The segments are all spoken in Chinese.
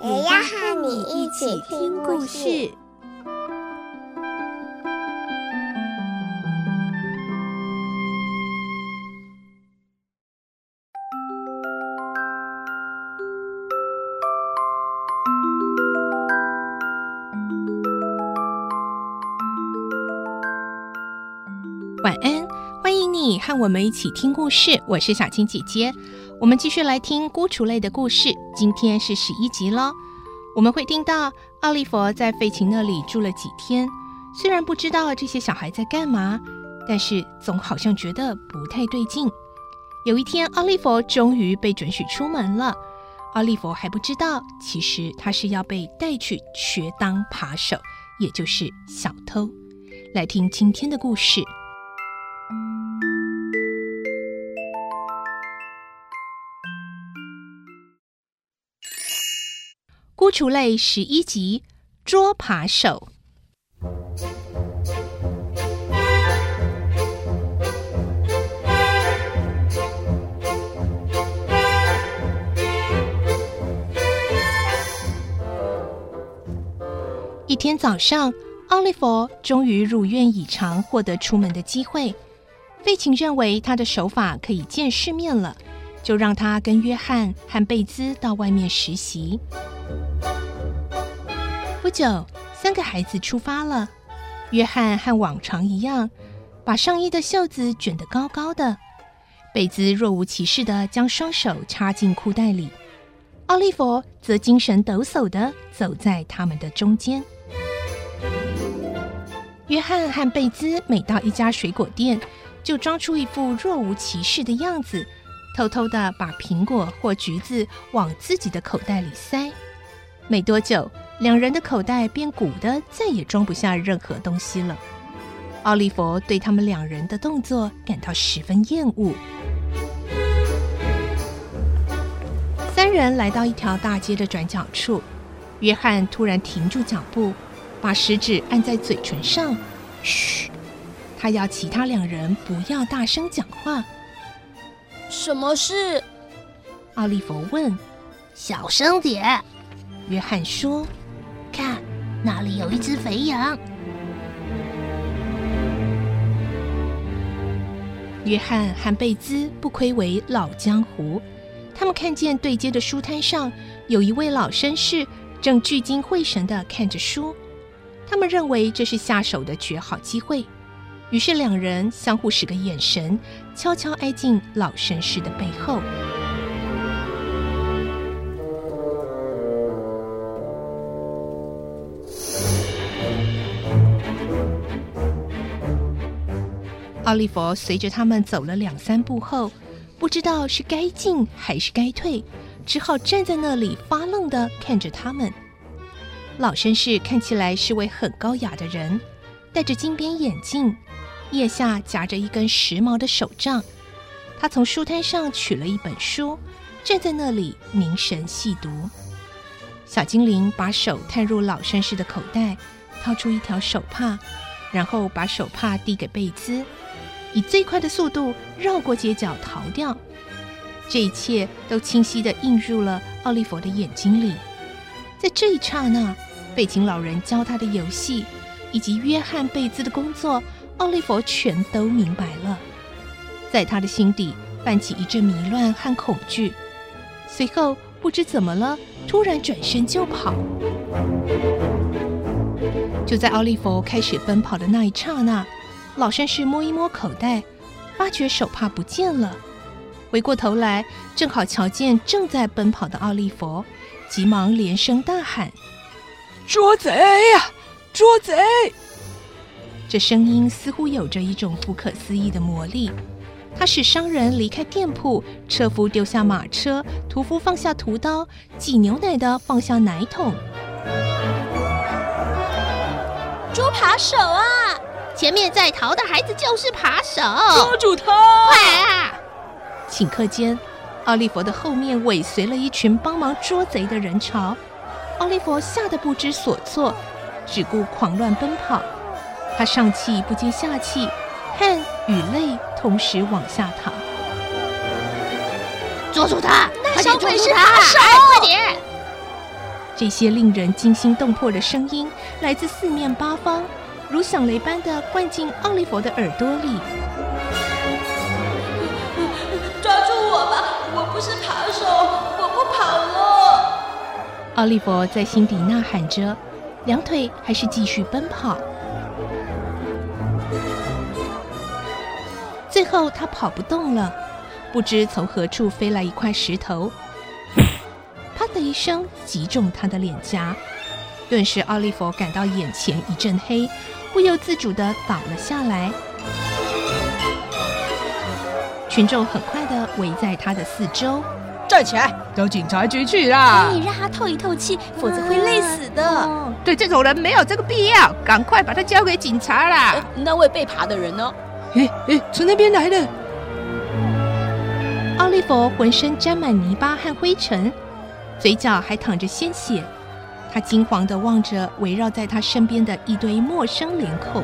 也要和你一起听故事。晚安，欢迎你和我们一起听故事。我是小青姐姐，我们继续来听孤雏泪的故事。今天是十一集喽。我们会听到奥利弗在费琴那里住了几天，虽然不知道这些小孩在干嘛，但是总好像觉得不太对劲。有一天，奥利弗终于被准许出门了。奥利弗还不知道，其实他是要被带去学当扒手，也就是小偷。来听今天的故事。孤雏泪十一集，捉扒手。一天早上，奥利弗终于如愿以偿获得出门的机会。费琴认为他的手法可以见世面了，就让他跟约翰和贝兹到外面实习。不久，三个孩子出发了。约翰和往常一样，把上衣的袖子卷得高高的；贝兹若无其事地将双手插进裤袋里；奥利弗则精神抖擞地走在他们的中间。约翰和贝兹每到一家水果店，就装出一副若无其事的样子，偷偷地把苹果或橘子往自己的口袋里塞。没多久，两人的口袋变鼓的再也装不下任何东西了。奥利弗对他们两人的动作感到十分厌恶。三人来到一条大街的转角处，约翰突然停住脚步，把食指按在嘴唇上，嘘，他要其他两人不要大声讲话。什么事？奥利弗问。小声点。约翰说：“看，那里有一只肥羊。”约翰和贝兹不愧为老江湖，他们看见对街的书摊上有一位老绅士正聚精会神地看着书，他们认为这是下手的绝好机会，于是两人相互使个眼神，悄悄挨进老绅士的背后。奥利弗随着他们走了两三步后，不知道是该进还是该退，只好站在那里发愣地看着他们。老绅士看起来是位很高雅的人，戴着金边眼镜，腋下夹着一根时髦的手杖。他从书摊上取了一本书，站在那里凝神细读。小精灵把手探入老绅士的口袋，掏出一条手帕，然后把手帕递给贝兹。以最快的速度绕过街角逃掉，这一切都清晰地映入了奥利弗的眼睛里。在这一刹那，费琴老人教他的游戏，以及约翰贝兹的工作，奥利弗全都明白了。在他的心底泛起一阵迷乱和恐惧，随后不知怎么了，突然转身就跑。就在奥利弗开始奔跑的那一刹那。老绅士摸一摸口袋，发觉手帕不见了。回过头来，正好瞧见正在奔跑的奥利弗，急忙连声大喊：“捉贼呀！捉贼！”这声音似乎有着一种不可思议的魔力。它使商人离开店铺，车夫丢下马车，屠夫放下屠刀，挤牛奶的放下奶桶。捉扒手啊！前面在逃的孩子就是扒手，抓住他！快啊！顷刻间，奥利弗的后面尾随了一群帮忙捉贼的人潮。奥利弗吓得不知所措，只顾狂乱奔跑。他上气不接下气，汗与泪同时往下淌。捉住他！那小鬼是扒手！快点！这些令人惊心动魄的声音来自四面八方，如响雷般的灌进奥利弗的耳朵里。抓住我吧！我不是扒手，我不跑了。奥利弗在心底呐喊着，两腿还是继续奔跑。最后，他跑不动了，不知从何处飞来一块石头，啪的一声击中他的脸颊，顿时奥利弗感到眼前一阵黑，不由自主地倒了下来。群众很快地围在他的四周，站起来，到警察局去啦！你让他透一透气，否则会累死的。啊、对这种人没有这个必要，赶快把他交给警察啦！呃、那位被爬的人呢？哎哎，从那边来的。奥利弗浑身沾满泥巴和灰尘，嘴角还淌着鲜血。他惊惶地望着围绕在他身边的一堆陌生脸孔。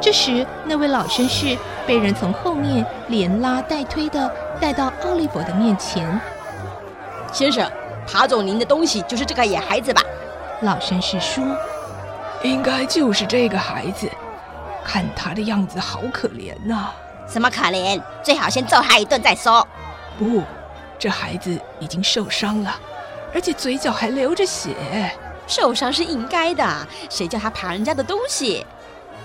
这时，那位老绅士被人从后面连拉带推的带到奥利弗的面前。先生。爬走您的东西就是这个野孩子吧？老绅士说：“应该就是这个孩子，看他的样子好可怜呐、啊。”什么可怜？最好先揍他一顿再说。不，这孩子已经受伤了，而且嘴角还流着血。受伤是应该的，谁叫他爬人家的东西？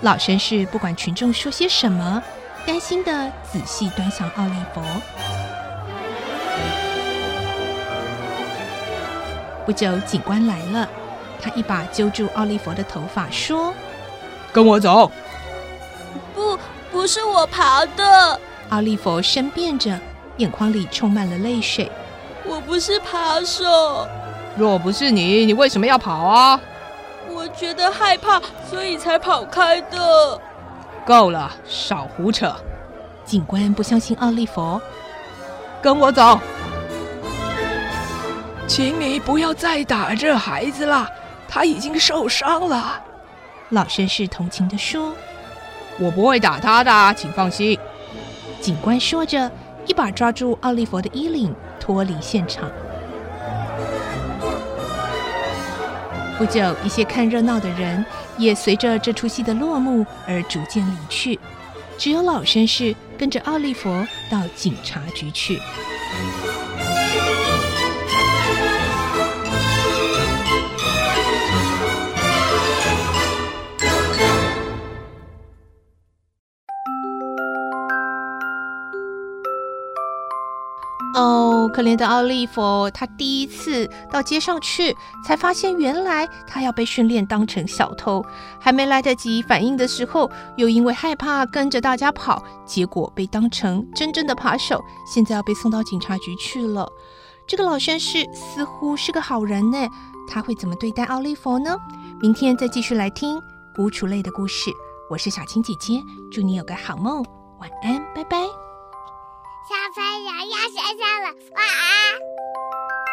老绅士不管群众说些什么，担心的仔细端详奥利弗。不久，警官来了，他一把揪住奥利弗的头发，说：“跟我走。”“不，是我爬的。”奥利弗申辩着，眼眶里充满了泪水。“我不是扒手。”“若不是你，你为什么要跑啊？”“我觉得害怕，所以才跑开的。”“够了，少胡扯！”警官不相信奥利弗，“跟我走。”请你不要再打这孩子了，他已经受伤了。老绅士同情地说：“我不会打他的，请放心。”警官说着，一把抓住奥利弗的衣领，脱离现场。不久，一些看热闹的人也随着这出戏的落幕而逐渐离去，只有老绅士跟着奥利弗到警察局去。哦，可怜的奥利弗，他第一次到街上去，才发现原来他要被训练当成小偷，还没来得及反应的时候，又因为害怕跟着大家跑，结果被当成真正的扒手，现在要被送到警察局去了。这个老绅士似乎是个好人呢，他会怎么对待奥利弗呢？明天再继续来听孤雏类的故事。我是小青姐姐，祝你有个好梦，晚安，拜拜。小朋友要睡觉了，晚安。